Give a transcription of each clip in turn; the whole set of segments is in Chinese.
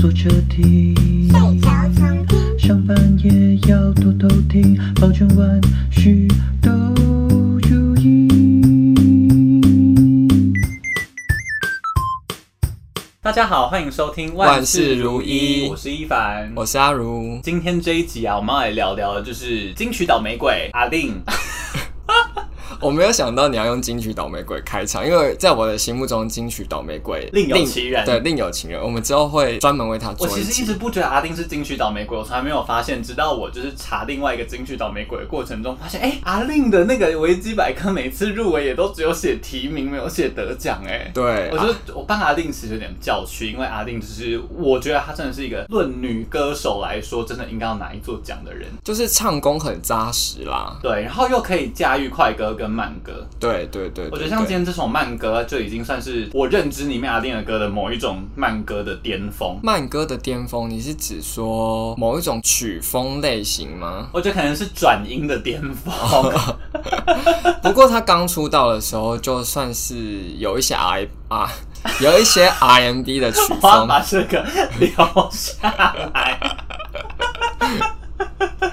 坐车上班也要偷偷听，保证万事都如意。大家好，欢迎收听万事如意，我是一凡，我是阿如。今天这一集啊，我们要来聊聊的就是金曲倒霉鬼阿令。我没有想到你要用金曲倒霉鬼开场，因为在我的心目中，金曲倒霉鬼另有其人，对，另有其人。我们之后会专门为他做。我其实一直不觉得阿丁是金曲倒霉鬼，我从来没有发现，直到我就是查另外一个金曲倒霉鬼的过程中，发现，哎、欸，阿令的那个维基百科每次入围也都只有写提名，没有写得奖。哎，对，我觉得我帮阿令其实有点叫屈，因为阿令就是我觉得他真的是一个论女歌手来说，真的应该要拿一座奖的人，就是唱功很扎实啦，对，然后又可以驾驭快歌跟慢歌，对。对对对，我觉得像今天这首慢歌就已经算是我认知里面阿丁的歌的某一种慢歌的巅峰。慢歌的巅峰，你是指说某一种曲风类型吗？我觉得可能是转音的巅峰。不过他刚出道的时候，就算是有一些 I 啊，有一些 R&B 的曲风。把这个留下来。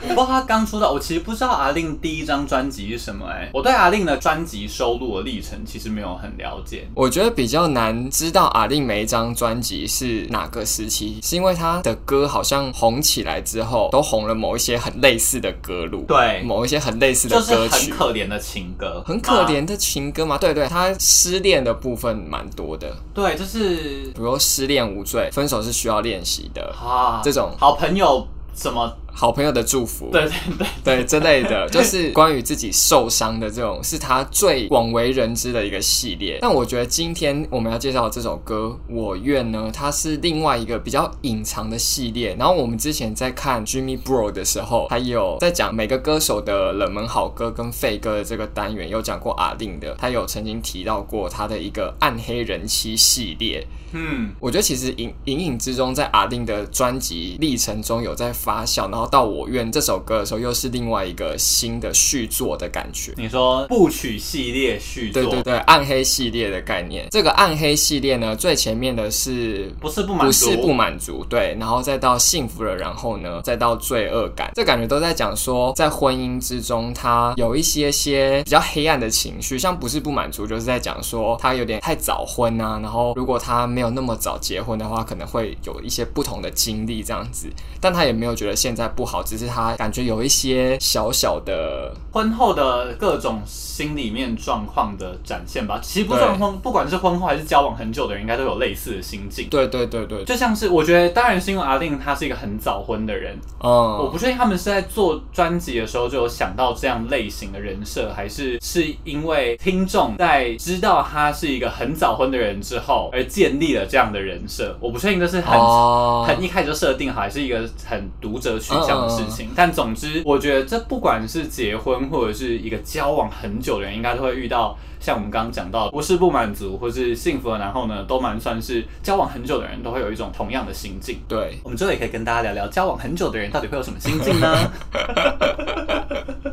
不过他刚出道，我其实不知道阿令第一张专辑是什么哎、欸，我对阿令的专辑收录的历程其实没有很了解。我觉得比较难知道阿令每一张专辑是哪个时期，是因为他的歌好像红起来之后都红了某一些很类似的歌路，对，某一些很类似的歌曲，很可怜的情歌，很可怜的情歌嘛，对对，他失恋的部分蛮多的，对，就是比如失恋无罪，分手是需要练习的啊，这种。好朋友。什么好朋友的祝福？对对对对，之类的，就是关于自己受伤的这种，是他最广为人知的一个系列。但我觉得今天我们要介绍的这首歌《我愿》呢，它是另外一个比较隐藏的系列。然后我们之前在看 Jimmy Bro 的时候，还有在讲每个歌手的冷门好歌跟废歌的这个单元，有讲过阿令的，他有曾经提到过他的一个暗黑人妻系列。嗯，我觉得其实隐隐隐之中，在阿丁的专辑历程中有在发酵，然后到我愿这首歌的时候，又是另外一个新的续作的感觉。你说部曲系列续作，对对对，暗黑系列的概念。这个暗黑系列呢，最前面的是不是不满足？不是不满足，对，然后再到幸福了，然后呢，再到罪恶感，这感觉都在讲说，在婚姻之中，他有一些些比较黑暗的情绪，像不是不满足，就是在讲说他有点太早婚啊，然后如果他。没有那么早结婚的话，可能会有一些不同的经历这样子，但他也没有觉得现在不好，只是他感觉有一些小小的婚后的各种心里面状况的展现吧。其实不算婚，不管是婚后还是交往很久的人，应该都有类似的心境。对对对对，就像是我觉得，当然是因为阿令他是一个很早婚的人，嗯，我不确定他们是在做专辑的时候就有想到这样类型的人设，还是是因为听众在知道他是一个很早婚的人之后而建立。了这样的人设，我不确定这是很、oh. 很一开始就设定好，还是一个很读者取向的事情。Uh. 但总之，我觉得这不管是结婚或者是一个交往很久的人，应该都会遇到。像我们刚刚讲到，不是不满足，或是幸福的，然后呢，都蛮算是交往很久的人都会有一种同样的心境。对，我们之后也可以跟大家聊聊，交往很久的人到底会有什么心境呢？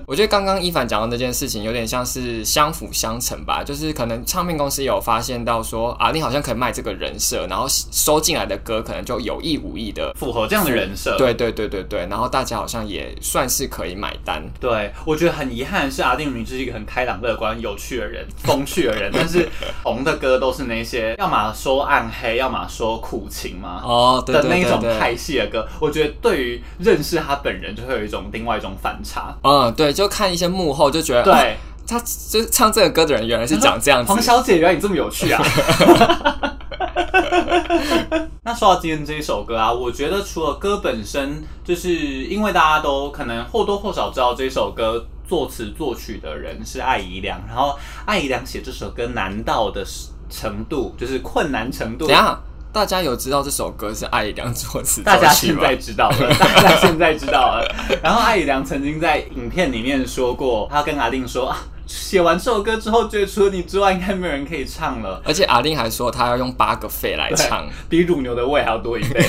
我觉得刚刚伊凡讲的那件事情有点像是相辅相成吧，就是可能唱片公司有发现到说，啊，你好像可以卖这个人设，然后收进来的歌可能就有意无意的符合这样的人设。对对对对对，然后大家好像也算是可以买单。对，我觉得很遗憾是阿定明明是一个很开朗、乐观、有趣的人。风趣的人，但是红的歌都是那些要么说暗黑，要么说苦情嘛，哦，对对对对的那种派系的歌。我觉得对于认识他本人，就会有一种另外一种反差。嗯，对，就看一些幕后就觉得，对，哦、他就唱这个歌的人原来是长这样子。黄小姐，原来你这么有趣啊！那说到今天这一首歌啊，我觉得除了歌本身，就是因为大家都可能或多或少知道这首歌。作词作曲的人是艾怡良，然后艾怡良写这首歌难到的程度，就是困难程度。等下，大家有知道这首歌是艾怡良作词？大家现在知道了，大家现在知道了。然后艾怡良曾经在影片里面说过，他跟阿令说啊，写完这首歌之后，觉得除了你之外，应该没有人可以唱了。而且阿令还说，他要用八个肺来唱，比乳牛的胃还要多一倍。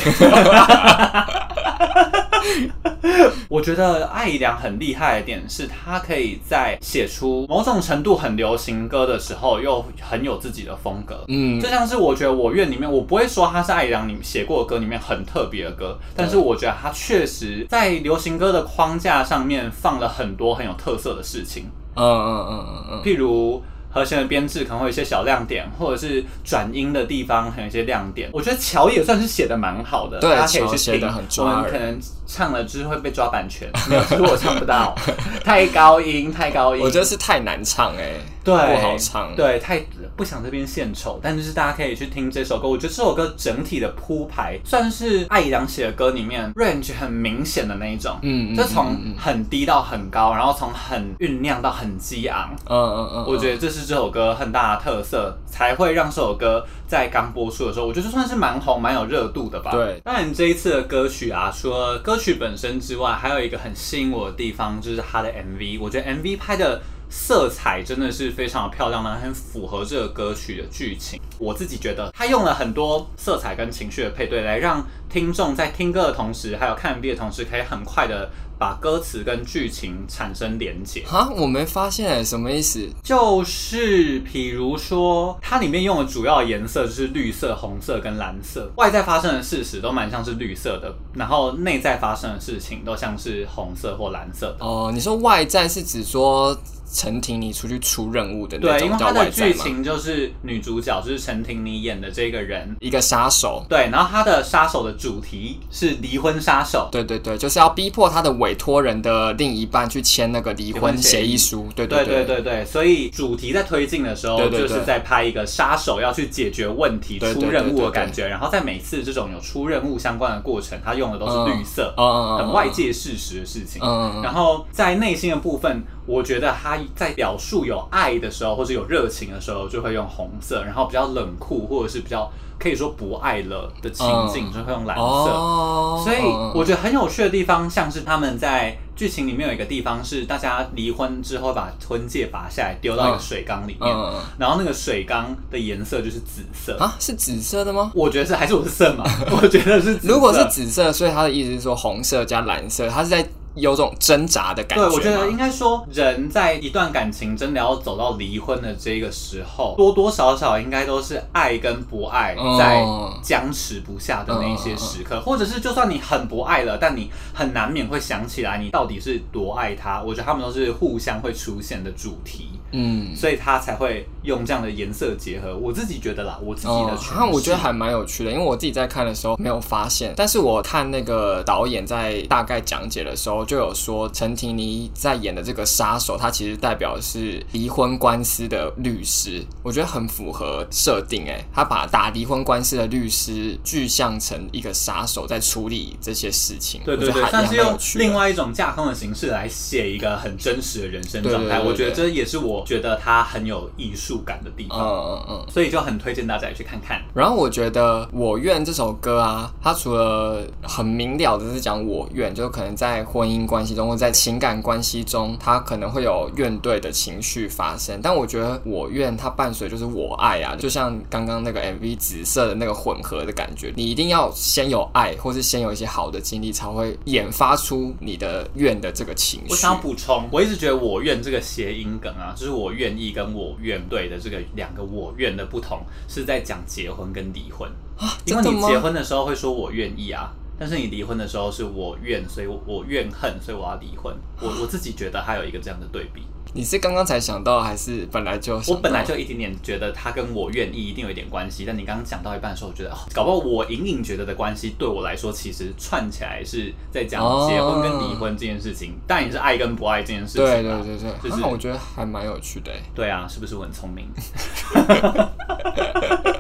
我觉得艾怡良很厉害的点是，他可以在写出某种程度很流行歌的时候，又很有自己的风格。嗯，就像是我觉得我院里面，我不会说他是艾怡良你写过的歌里面很特别的歌，但是我觉得他确实在流行歌的框架上面放了很多很有特色的事情。嗯嗯嗯嗯嗯，譬如。和弦的编制可能会有一些小亮点，或者是转音的地方还有一些亮点。我觉得乔也算是写的蛮好的，对，大家可以去写的很抓。我们可能唱了就是会被抓版权，没有，其实我唱不到，太高音，太高音。我觉得是太难唱哎、欸，对，不好唱，对，太不想这边献丑。但就是大家可以去听这首歌，我觉得这首歌整体的铺排算是艾怡良写的歌里面 range 很明显的那一种，嗯，就从很低到很高，然后从很酝酿到很激昂，嗯嗯嗯，我觉得这是。这首歌很大的特色，才会让这首歌在刚播出的时候，我觉得算是蛮红、蛮有热度的吧。对，当然这一次的歌曲啊，除了歌曲本身之外，还有一个很吸引我的地方，就是它的 MV。我觉得 MV 拍的色彩真的是非常的漂亮的，很符合这个歌曲的剧情。我自己觉得，他用了很多色彩跟情绪的配对，来让听众在听歌的同时，还有看 MV 的同时，可以很快的。把歌词跟剧情产生连结哈，我没发现什么意思？就是比如说，它里面用的主要颜色就是绿色、红色跟蓝色，外在发生的事实都蛮像是绿色的，然后内在发生的事情都像是红色或蓝色的。哦，你说外在是指说？陈婷妮出去出任务的那种，对，因为他的剧情就是女主角就是陈婷妮演的这个人，一个杀手，对，然后他的杀手的主题是离婚杀手，对对对，就是要逼迫他的委托人的另一半去签那个离婚协议。书，对对对对对，所以主题在推进的时候，就是在拍一个杀手要去解决问题、出任务的感觉，然后在每次这种有出任务相关的过程，他用的都是绿色，很外界事实的事情，嗯。然后在内心的部分。我觉得他在表述有爱的时候，或者有热情的时候，就会用红色；然后比较冷酷，或者是比较可以说不爱了的情境，就会用蓝色。所以我觉得很有趣的地方，像是他们在剧情里面有一个地方是大家离婚之后把婚戒拔下来丢到一个水缸里面，然后那个水缸的颜色就是紫色啊，是紫色的吗？我觉得是还是我是色嘛？我觉得是紫色。如果是紫色，所以他的意思是说红色加蓝色，他是在。有种挣扎的感觉。对，我觉得应该说，人在一段感情真的要走到离婚的这个时候，多多少少应该都是爱跟不爱在僵持不下的那一些时刻，或者是就算你很不爱了，但你很难免会想起来你到底是多爱他。我觉得他们都是互相会出现的主题。嗯，所以他才会用这样的颜色结合。我自己觉得啦，我自己的诠释，那我觉得还蛮有趣的，因为我自己在看的时候没有发现，但是我看那个导演在大概讲解的时候就有说，陈婷妮在演的这个杀手，他其实代表的是离婚官司的律师，我觉得很符合设定。哎，他把打离婚官司的律师具象成一个杀手，在处理这些事情。对对对，算是用另外一种架空的形式来写一个很真实的人生状态，我觉得这也是我。觉得它很有艺术感的地方，嗯嗯嗯，所以就很推荐大家去看看。然后我觉得《我愿》这首歌啊，它除了很明了的是讲我愿，就可能在婚姻关系中或在情感关系中，它可能会有怨怼的情绪发生。但我觉得《我愿》它伴随就是我爱啊，就像刚刚那个 MV 紫色的那个混合的感觉，你一定要先有爱，或是先有一些好的经历，才会演发出你的愿的这个情绪。我想补充，我一直觉得《我愿》这个谐音梗啊，就是。我愿意跟我愿对的这个两个我愿的不同，是在讲结婚跟离婚啊。因为你结婚的时候会说我愿意啊，但是你离婚的时候是我愿，所以我怨恨，所以我要离婚。我我自己觉得还有一个这样的对比。你是刚刚才想到，还是本来就？我本来就一点点觉得他跟我愿意一定有一点关系，但你刚刚讲到一半的时候，我觉得哦，搞不好我隐隐觉得的关系对我来说，其实串起来是在讲结婚跟离婚这件事情，但也是爱跟不爱这件事情。对对对对，就是我觉得还蛮有趣的。对啊，是不是我很聪明？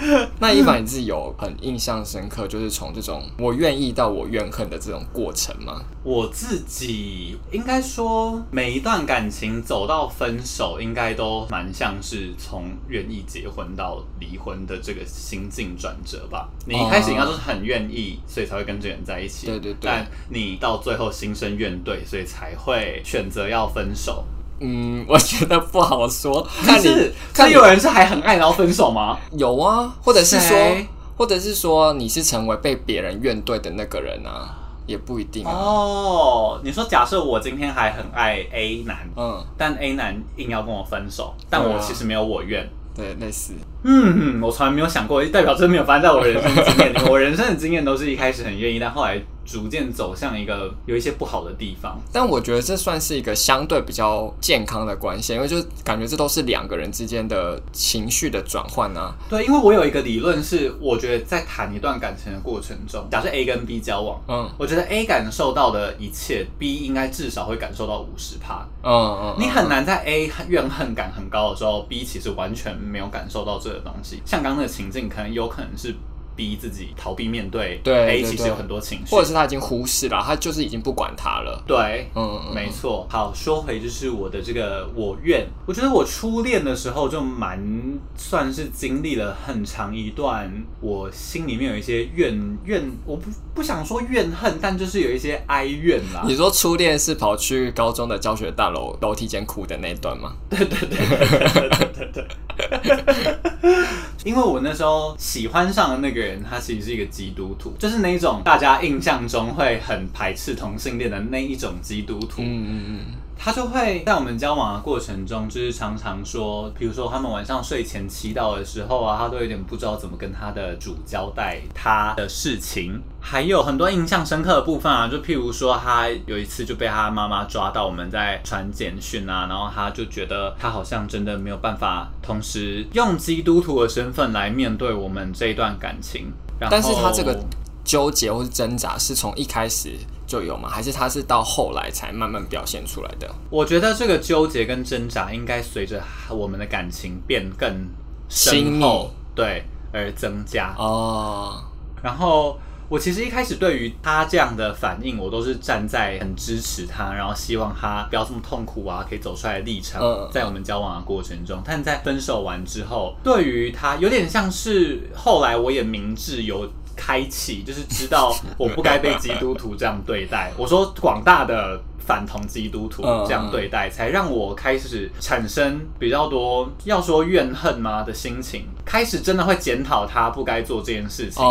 那伊凡你自己有很印象深刻，就是从这种我愿意到我怨恨的这种过程吗？我自己应该说，每一段感情走到分手，应该都蛮像是从愿意结婚到离婚的这个心境转折吧。你一开始应该都是很愿意，所以才会跟这个人在一起。对对对。但你到最后心生怨怼，所以才会选择要分手。嗯，我觉得不好说。看你，看有人是还很爱然后分手吗？有啊，或者是说，或者是说你是成为被别人怨怼的那个人啊？也不一定哦。你说假设我今天还很爱 A 男，嗯，但 A 男硬要跟我分手，但我其实没有我怨，对，类似。嗯，我从来没有想过，代表真没有发生在我人生经验里。我人生的经验都是一开始很愿意，但后来。逐渐走向一个有一些不好的地方，但我觉得这算是一个相对比较健康的关系，因为就感觉这都是两个人之间的情绪的转换啊。对，因为我有一个理论是，我觉得在谈一段感情的过程中，假设 A 跟 B 交往，嗯，我觉得 A 感受到的一切，B 应该至少会感受到五十趴。嗯嗯，你很难在 A 怨恨感很高的时候，B 其实完全没有感受到这个东西。像刚刚的情境，可能有可能是。逼自己逃避面对，对，A 其实有很多情绪，或者是他已经忽视了，他就是已经不管他了。对，嗯，没错。好，说回就是我的这个我愿，我觉得我初恋的时候就蛮算是经历了很长一段，我心里面有一些怨怨，我不不想说怨恨，但就是有一些哀怨啦。你说初恋是跑去高中的教学大楼楼梯间哭的那一段吗？对对对对对对对。因为我那时候喜欢上的那个人，他其实是一个基督徒，就是那种大家印象中会很排斥同性恋的那一种基督徒。嗯嗯嗯。他就会在我们交往的过程中，就是常常说，比如说他们晚上睡前祈祷的时候啊，他都有点不知道怎么跟他的主交代他的事情。还有很多印象深刻的部分啊，就譬如说他有一次就被他妈妈抓到我们在传简讯啊，然后他就觉得他好像真的没有办法同时用基督徒的身份来面对我们这一段感情。然后，但是他这个纠结或是挣扎是从一开始。就有吗？还是他是到后来才慢慢表现出来的？我觉得这个纠结跟挣扎应该随着我们的感情变更深厚，对，而增加哦。然后我其实一开始对于他这样的反应，我都是站在很支持他，然后希望他不要这么痛苦啊，可以走出来的立场。在我们交往的过程中，但在分手完之后，对于他有点像是后来我也明智有。开启就是知道我不该被基督徒这样对待。我说广大的反同基督徒这样对待，才让我开始产生比较多要说怨恨吗的心情。开始真的会检讨他不该做这件事情，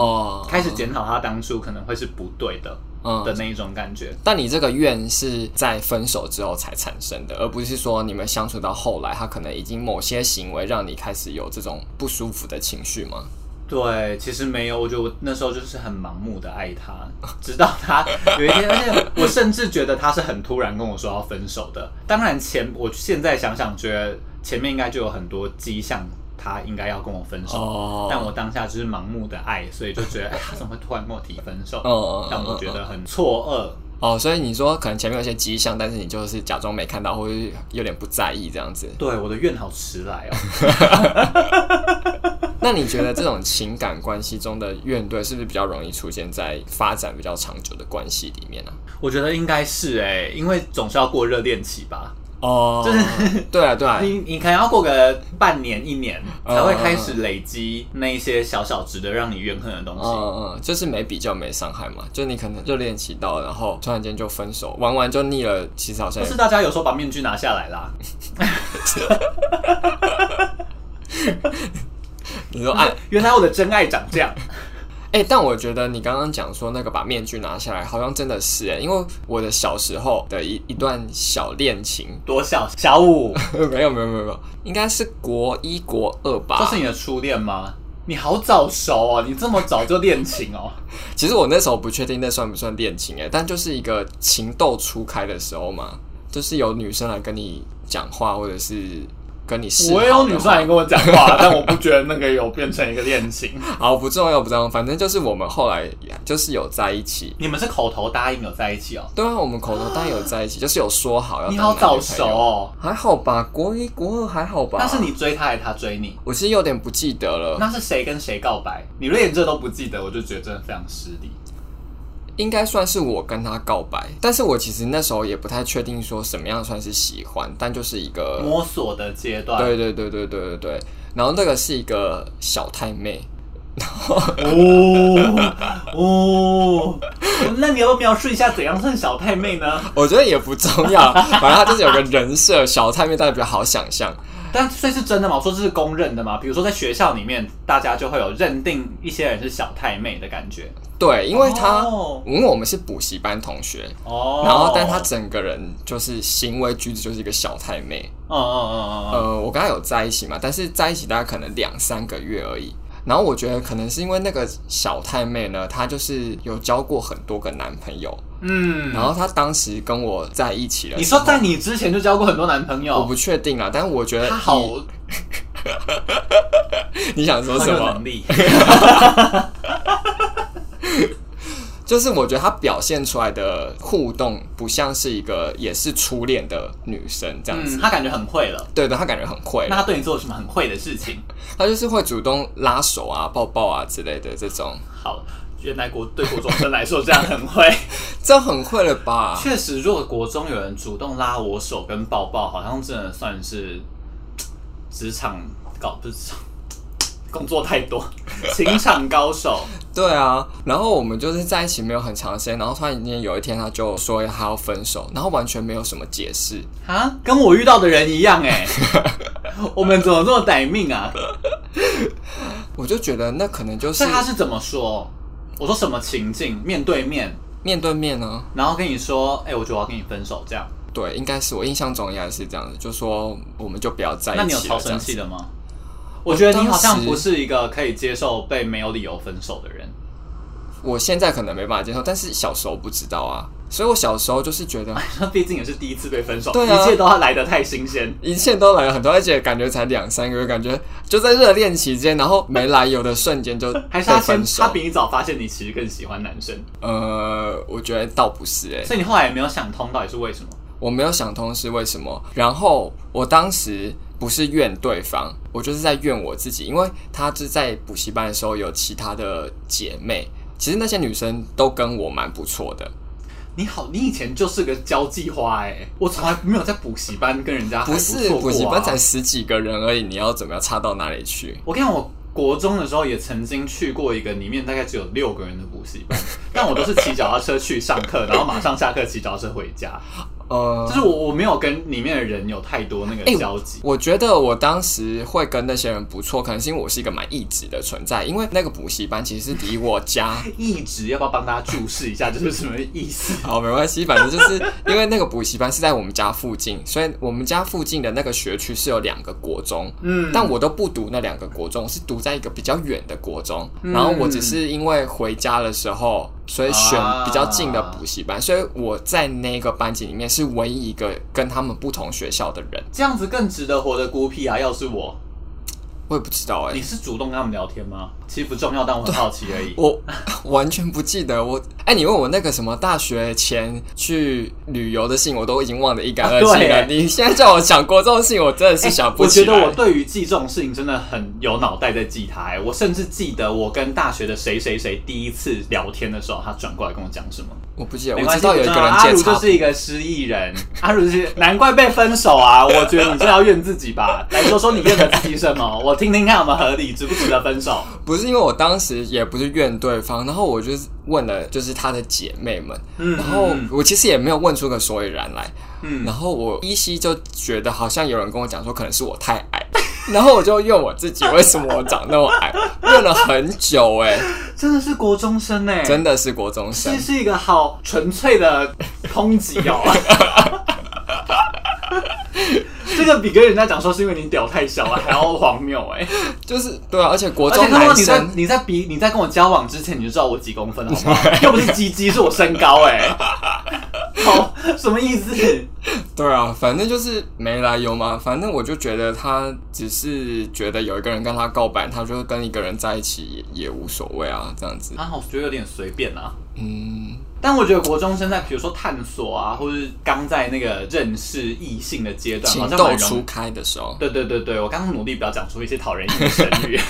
开始检讨他当初可能会是不对的嗯的那一种感觉。但你这个怨是在分手之后才产生的，而不是说你们相处到后来，他可能已经某些行为让你开始有这种不舒服的情绪吗？对，其实没有，我觉得我那时候就是很盲目的爱他，直到他有一天，而且我甚至觉得他是很突然跟我说要分手的。当然前，我现在想想，觉得前面应该就有很多迹象，他应该要跟我分手。哦。但我当下就是盲目的爱，所以就觉得，哎，他怎么会突然跟我提分手？哦。让我觉得很错愕。哦，所以你说可能前面有些迹象，但是你就是假装没看到，或者有点不在意这样子。对，我的怨好迟来哦。那你觉得这种情感关系中的怨怼是不是比较容易出现在发展比较长久的关系里面呢？我觉得应该是哎，因为总是要过热恋期吧。哦，就是对啊，对啊，你你可能要过个半年一年才会开始累积那一些小小值得让你怨恨的东西。嗯嗯，就是没比较没伤害嘛。就你可能热恋期到，然后突然间就分手，玩完就腻了。其实好像不是大家有时候把面具拿下来啦。你说爱，原来我的真爱长这样。哎、欸，但我觉得你刚刚讲说那个把面具拿下来，好像真的是哎、欸，因为我的小时候的一一段小恋情，多小？小五？没有没有没有没有，应该是国一国二吧？这是你的初恋吗？你好早熟哦，你这么早就恋情哦？其实我那时候不确定那算不算恋情哎、欸，但就是一个情窦初开的时候嘛，就是有女生来跟你讲话，或者是。跟你是，我也有女生来跟我讲话，但我不觉得那个有变成一个恋情。好，不重要，不重要，反正就是我们后来就是有在一起。你们是口头答应有在一起哦？对啊，我们口头答应有在一起，就是有说好要。你好早熟哦，还好吧？国一国二还好吧？但是你追他还是他追你？我其实有点不记得了。那是谁跟谁告白？你连这都不记得，我就觉得真的非常失礼。应该算是我跟他告白，但是我其实那时候也不太确定说什么样算是喜欢，但就是一个摸索的阶段。对对对对对对对。然后那个是一个小太妹。哦哦，那你要不要描述一下怎样算小太妹呢？我觉得也不重要，反正他就是有个人设，小太妹大家比较好想象。但所以是真的吗？我说这是公认的吗？比如说在学校里面，大家就会有认定一些人是小太妹的感觉。对，因为他、哦、因为我们是补习班同学哦，然后但他整个人就是行为举止就是一个小太妹。哦哦哦哦。呃，我跟他有在一起嘛，但是在一起大概可能两三个月而已。然后我觉得可能是因为那个小太妹呢，她就是有交过很多个男朋友，嗯，然后她当时跟我在一起了。你说在你之前就交过很多男朋友？我不确定啊，但是我觉得她好。你想说什么？就是我觉得她表现出来的互动不像是一个也是初恋的女生这样子，她、嗯、感觉很会了。对的，她感觉很会。那她对你做了什么很会的事情？她就是会主动拉手啊、抱抱啊之类的这种。好，原来国对国中生来说这样很会，这样很会了吧？确实，如果国中有人主动拉我手跟抱抱，好像真的算是职场搞不是。工作太多，情场高手。对啊，然后我们就是在一起没有很长时间，然后突然间有一天他就说他要分手，然后完全没有什么解释啊，跟我遇到的人一样哎，我们怎么这么歹命啊？我就觉得那可能就是。那他是怎么说？我说什么情境？面对面，面对面呢？然后跟你说，哎、欸，我觉得我要跟你分手，这样。对，应该是我印象中应该是这样子，就说我们就不要在一起了。那你有超生气的吗？我觉得你好像不是一个可以接受被没有理由分手的人。我现在可能没办法接受，但是小时候不知道啊，所以我小时候就是觉得，毕竟也是第一次被分手，对啊，一切都要来得太新鲜，一切都来了很多，而且感觉才两三个月，感觉就在热恋期间，然后没来由的瞬间就 还是他先，他比你早发现你其实更喜欢男生。呃，我觉得倒不是哎、欸，所以你后来也没有想通到底是为什么？我没有想通是为什么，然后我当时。不是怨对方，我就是在怨我自己，因为他是在补习班的时候有其他的姐妹，其实那些女生都跟我蛮不错的。你好，你以前就是个交际花哎、欸，我从来没有在补习班跟人家不是补习班才十几个人而已，你要怎么样差到哪里去？我看我国中的时候也曾经去过一个里面大概只有六个人的补习班，但我都是骑脚踏车去上课，然后马上下课骑脚踏车回家。呃，就是我我没有跟里面的人有太多那个交集。欸，我觉得我当时会跟那些人不错，可能是因为我是一个蛮异质的存在。因为那个补习班其实是离我家 异质，要不要帮大家注释一下，这是什么意思？好，没关系，反正就是因为那个补习班是在我们家附近，所以我们家附近的那个学区是有两个国中，嗯，但我都不读那两个国中，是读在一个比较远的国中，然后我只是因为回家的时候。所以选比较近的补习班，啊，所以我在那个班级里面是唯一一个跟他们不同学校的人。这样子更值得活得孤僻啊！要是我。我也不知道哎、欸，你是主动跟他们聊天吗？其实不重要，但我很好奇而已。我 完全不记得我哎、欸，你问我那个什么大学前去旅游的信，我都已经忘得一干二净了。你现在叫我想过这种事情，我真的是想不起来、欸。我觉得我对于记这种事情真的很有脑袋在记它、欸。我甚至记得我跟大学的谁谁谁第一次聊天的时候，他转过来跟我讲什么。我不记得，我知道有一个人。阿如就是一个失忆人，阿如是难怪被分手啊！我觉得你真的要怨自己吧。来说说你怨的自己什么？我听听看有没有合理，值不值得分手？不是因为我当时也不是怨对方，然后我就问了，就是他的姐妹们，嗯，然后我其实也没有问出个所以然来，嗯，然后我依稀就觉得好像有人跟我讲说，可能是我太矮。然后我就怨我自己，为什么我长那么矮？怨了很久哎、欸，真的是国中生哎、欸，真的是国中生，这是一个好纯粹的抨击哦。这个比跟人家讲说是因为你屌太小了 还要荒谬哎、欸，就是对啊，而且国中男生，你在你在比你在跟我交往之前你就知道我几公分了好不好？又不是鸡鸡，是我身高哎、欸。好，什么意思？对啊，反正就是没来由嘛。反正我就觉得他只是觉得有一个人跟他告白，他就跟一个人在一起也，也无所谓啊，这样子。啊，我觉得有点随便啊。嗯，但我觉得国中生在比如说探索啊，或是刚在那个认识异性的阶段，好像情窦初开的时候。对对对对，我刚刚努力不要讲出一些讨人厌的 成语。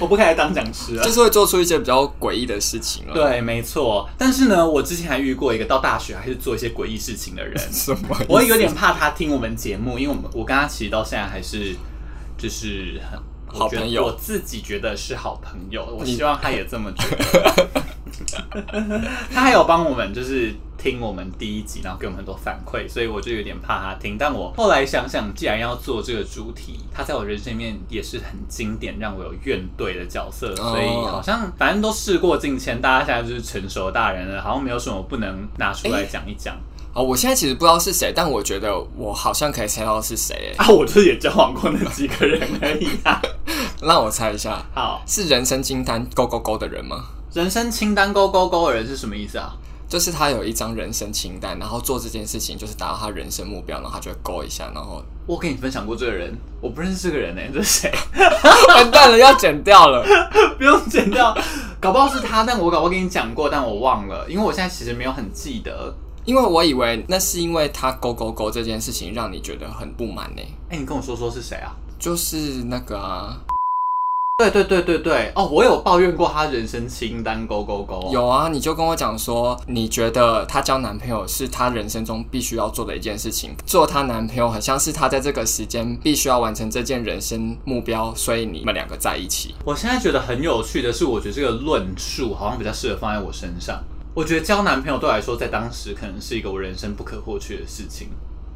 我不可以当讲师啊，就是会做出一些比较诡异的事情了。对，没错。但是呢，我之前还遇过一个到大学还是做一些诡异事情的人。什么？我有点怕他听我们节目，因为我们我跟他其实到现在还是就是很好朋友。我自己觉得是好朋友，我希望他也这么觉得。他还有帮我们就是听我们第一集，然后给我们很多反馈，所以我就有点怕他听。但我后来想想，既然要做这个主题，他在我人生里面也是很经典，让我有怨怼的角色，所以好像反正都事过境迁，大家现在就是成熟大人了，好像没有什么不能拿出来讲一讲。哦，我现在其实不知道是谁，但我觉得我好像可以猜到是谁。啊，我就是也交往过那几个人而已啊。让我猜一下，好，是人生清单勾勾勾的人吗？人生清单勾勾勾的人是什么意思啊？就是他有一张人生清单，然后做这件事情就是达到他人生目标，然后他就会勾一下。然后我跟你分享过这个人，我不认识这个人呢、欸，这是谁？完蛋了，要剪掉了，不用剪掉，搞不好是他，但我搞不好跟你讲过，但我忘了，因为我现在其实没有很记得，因为我以为那是因为他勾勾勾这件事情让你觉得很不满呢。哎、欸，你跟我说说是谁啊？就是那个啊。对对对对对哦，我有抱怨过他人生清单勾勾勾。有啊，你就跟我讲说，你觉得他交男朋友是他人生中必须要做的一件事情，做他男朋友很像是他在这个时间必须要完成这件人生目标，所以你们两个在一起。我现在觉得很有趣的是，我觉得这个论述好像比较适合放在我身上。我觉得交男朋友对我来说，在当时可能是一个我人生不可或缺的事情。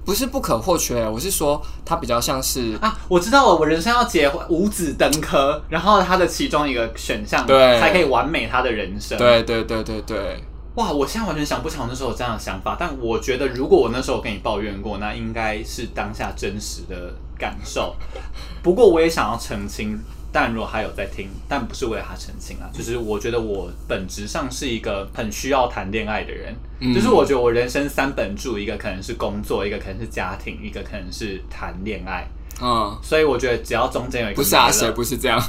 不是不可或缺，我是说他比较像是啊，我知道了，我人生要结婚五子登科，然后他的其中一个选项，对，才可以完美他的人生。对对对对对，哇，我现在完全想不起来那时候有这样的想法，但我觉得如果我那时候跟你抱怨过，那应该是当下真实的感受。不过我也想要澄清。但如果他有在听，但不是为了他澄清啊，就是我觉得我本质上是一个很需要谈恋爱的人，嗯，就是我觉得我人生三本柱，一个可能是工作，一个可能是家庭，一个可能是谈恋爱。嗯，所以我觉得只要中间有一个不是啊，谁不是这样？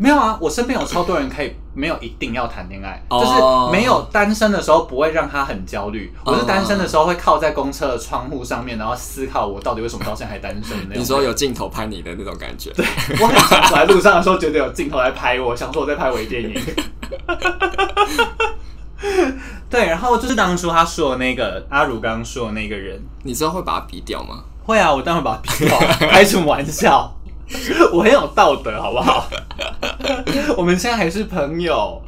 没有啊，我身边有超多人可以没有一定要谈恋爱，就是没有单身的时候不会让他很焦虑。我是单身的时候会靠在公车的窗户上面，然后思考我到底为什么到现在还单身那种。你说有镜头拍你的那种感觉？对，我很走在路上的时候觉得有镜头来拍我，想说我在拍微电影。对，然后就是当初他说的那个阿如刚刚说的那个人，你知道会把他逼掉吗？会啊，我当然把他逼掉，开什么玩笑？我很有道德，好不好？我们现在还是朋友。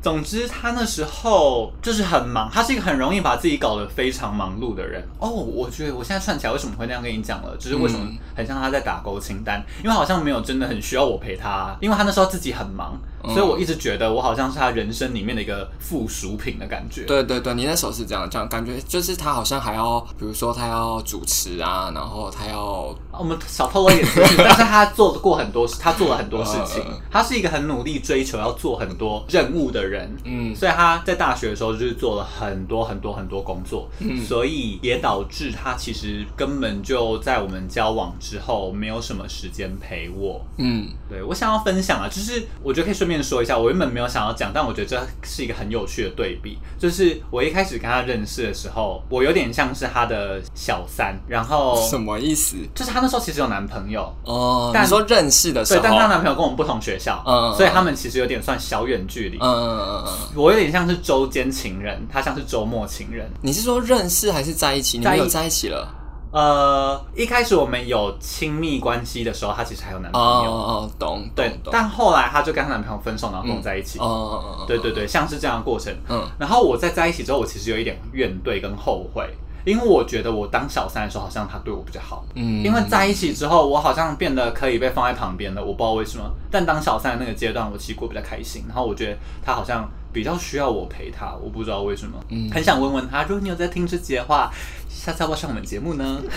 总之，他那时候就是很忙，他是一个很容易把自己搞得非常忙碌的人。哦，我觉得我现在串起来为什么会那样跟你讲了，就是为什么很像他在打勾清单，因为好像没有真的很需要我陪他，因为他那时候自己很忙。所以我一直觉得我好像是他人生里面的一个附属品的感觉。对对对，你那时候是这样这样感觉，就是他好像还要，比如说他要主持啊，然后他要我们少透露一点资讯，但是他做过很多，他做了很多事情。他是一个很努力追求要做很多任务的人，嗯，所以他在大学的时候就是做了很多很多很多工作，嗯，所以也导致他其实根本就在我们交往之后没有什么时间陪我，嗯，对，我想要分享啊，就是我觉得可以顺便。便说一下，我原本没有想要讲，但我觉得这是一个很有趣的对比。就是我一开始跟他认识的时候，我有点像是他的小三，然后什么意思？就是他那时候其实有男朋友哦，但你说认识的时候，对，但他男朋友跟我们不同学校，嗯，所以他们其实有点算小远距离，嗯嗯嗯嗯，我有点像是周间情人，他像是周末情人。你是说认识还是在一起？你们有在一起了？呃，一开始我们有亲密关系的时候，她其实还有男朋友。哦哦，懂，对。但后来她就跟她男朋友分手，然后跟我在一起。哦哦哦，对对对，像是这样的过程。嗯。然后我在在一起之后，我其实有一点怨怼跟后悔，因为我觉得我当小三的时候，好像他对我比较好。嗯。因为在一起之后，我好像变得可以被放在旁边了，我不知道为什么。但当小三的那个阶段，我其实过比较开心。然后我觉得他好像比较需要我陪他，我不知道为什么。嗯。很想问问他，如果你有在听这集的话。下次要不要上我们节目呢？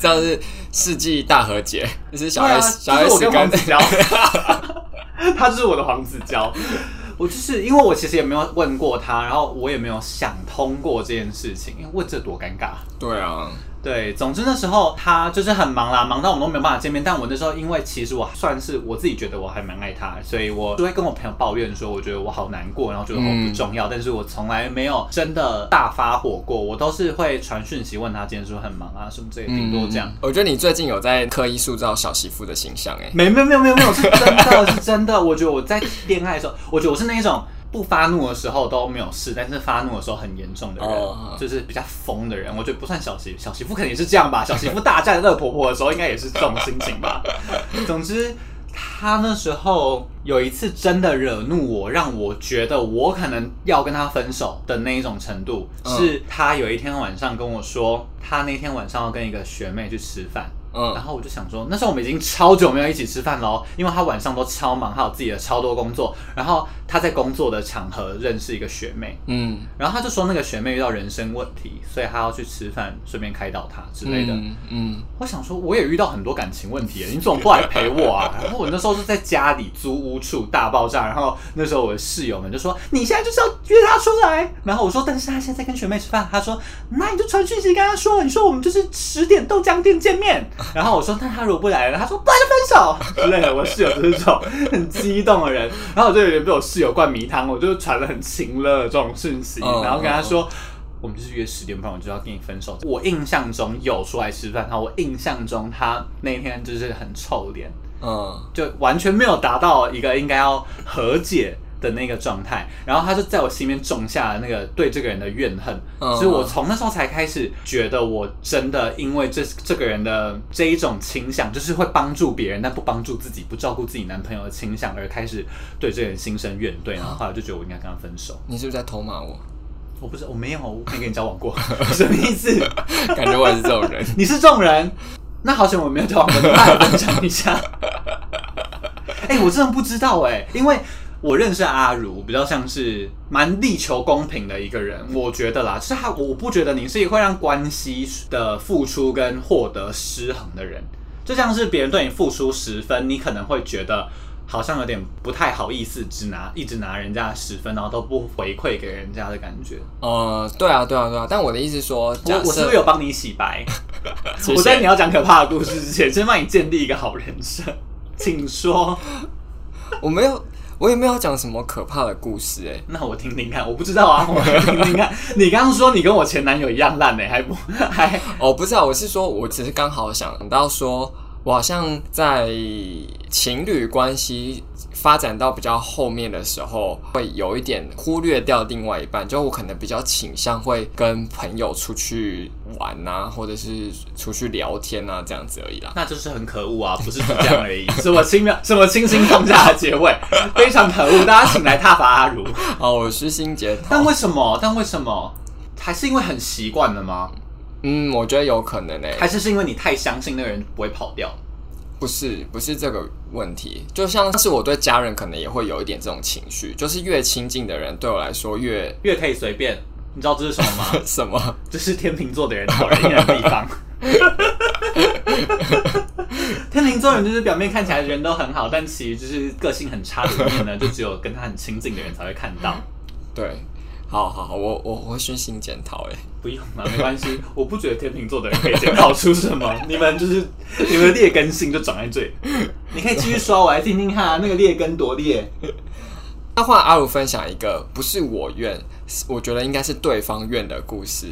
这样是世纪大和解，这是小 S，小 S 我跟黄子佼，他就是我的黄子佼。我就是因为我其实也没有问过他，然后我也没有想通过这件事情，因为问这多尴尬。对啊。对，总之那时候他就是很忙啦，忙到我们都没有办法见面。但我那时候因为其实我算是我自己觉得我还蛮爱他，所以我就会跟我朋友抱怨说，我觉得我好难过，然后觉得我不重要。嗯、但是我从来没有真的大发火过，我都是会传讯息问他今天是不是很忙啊什么之类的，顶多这样。我觉得你最近有在刻意塑造小媳妇的形象、欸，哎，没没有没有没有没有，是真的是真的。我觉得我在恋爱的时候，我觉得我是那一种。不发怒的时候都没有事，但是发怒的时候很严重的人，oh. 就是比较疯的人。我觉得不算小媳小媳妇，肯定是这样吧。小媳妇大战恶婆婆的时候，应该也是这种心情吧。总之，他那时候有一次真的惹怒我，让我觉得我可能要跟他分手的那一种程度，嗯、是他有一天晚上跟我说，他那天晚上要跟一个学妹去吃饭。嗯，然后我就想说，那时候我们已经超久没有一起吃饭喽，因为他晚上都超忙，他有自己的超多工作。然后他在工作的场合认识一个学妹，嗯，然后他就说那个学妹遇到人生问题，所以他要去吃饭，顺便开导他之类的。嗯，嗯，我想说我也遇到很多感情问题，你怎么不来陪我啊？然后我那时候是在家里租屋处大爆炸，然后那时候我的室友们就说你现在就是要约他出来，然后我说但是他现在在跟学妹吃饭，他说那你就传讯息跟他说，你说我们就是十点豆浆店见面。然后我说：“那他如果不来了，他说不来就分手之类的。”我室友就是这种很激动的人，然后我就有点被我室友灌迷汤，我就传了很情勒的这种讯息，然后跟他说：“ oh, oh, oh. 我们就是约十点半，我就要跟你分手。”我印象中有出来吃饭，然后我印象中他那天就是很臭脸，嗯，oh. 就完全没有达到一个应该要和解。的那个状态，然后他就在我心里面种下了那个对这个人的怨恨，嗯、所以我从那时候才开始觉得，我真的因为这这个人的这一种倾向，就是会帮助别人但不帮助自己、不照顾自己男朋友的倾向，而开始对这个人心生怨怼，然后后来就觉得我应该跟他分手。你是不是在偷骂我？我不是，我没有，我没跟你交往过，什么意思？感觉我也是这种人。你是这种人？那好险我没有交往过，你快来分享一下。哎、欸，我真的不知道哎、欸，因为。我认识阿如，比较像是蛮力求公平的一个人，我觉得啦，就是他，我不觉得你是一个会让关系的付出跟获得失衡的人，就像是别人对你付出十分，你可能会觉得好像有点不太好意思，只拿一直拿人家十分，然后都不回馈给人家的感觉。呃，对啊，对啊，对啊，但我的意思说，我我是不是有帮你洗白？我在你要讲可怕的故事之前，先帮你建立一个好人设，请说。我没有。我也没有讲什么可怕的故事哎、欸，那我听听看，我不知道啊，我听听看。你刚刚说你跟我前男友一样烂呢、欸，还不 还？哦，不是啊，我是说，我只是刚好想到说，我好像在情侣关系。发展到比较后面的时候，会有一点忽略掉另外一半，就我可能比较倾向会跟朋友出去玩啊，或者是出去聊天啊，这样子而已啦。那就是很可恶啊，不是这样而已。什么轻描，什么轻轻放下的结尾，非常可恶。大家请来踏伐阿如。哦，我是心杰。但为什么？但为什么？还是因为很习惯了吗？嗯，我觉得有可能诶、欸。还是是因为你太相信那个人不会跑掉？不是，不是这个问题，就像是我对家人可能也会有一点这种情绪，就是越亲近的人对我来说越越可以随便。你知道这是什么吗？什么？这是天秤座的人讨人厌的地方。天秤座人就是表面看起来人都很好，但其实就是个性很差的一面呢，就只有跟他很亲近的人才会看到。对。好好好，我我我会虚心检讨哎，不用嘛，没关系，我不觉得天秤座的人可以检讨出什么，你们就是你们的劣根性就长在这里，你可以继续说，我来听听看啊，那个劣根多劣。那换阿鲁分享一个不是我怨，我觉得应该是对方愿的故事，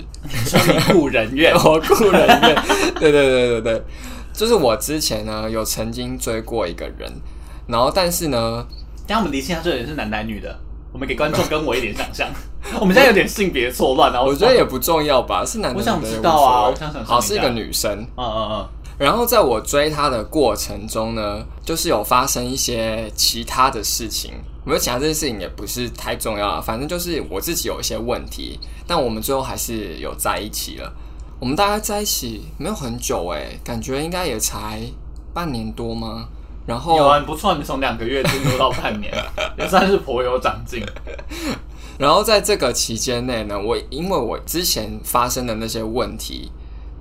故人怨，我 故人怨，对对对对对，就是我之前呢有曾经追过一个人，然后但是呢，等下我们厘清下这个人是男男女的。我们给观众跟我一点想象，我们现在有点性别错乱啊。我觉得也不重要吧，是男的。我想知道啊，我想想。好，是一个女生。嗯嗯嗯。然后在我追她的过程中呢，就是有发生一些其他的事情。我觉得其他这些事情也不是太重要啊，反正就是我自己有一些问题，但我们最后还是有在一起了。我们大概在一起没有很久欸，感觉应该也才半年多吗？然后有啊，不错，你从两个月进入到半年，也算是颇有长进。然后在这个期间内呢，我因为我之前发生的那些问题，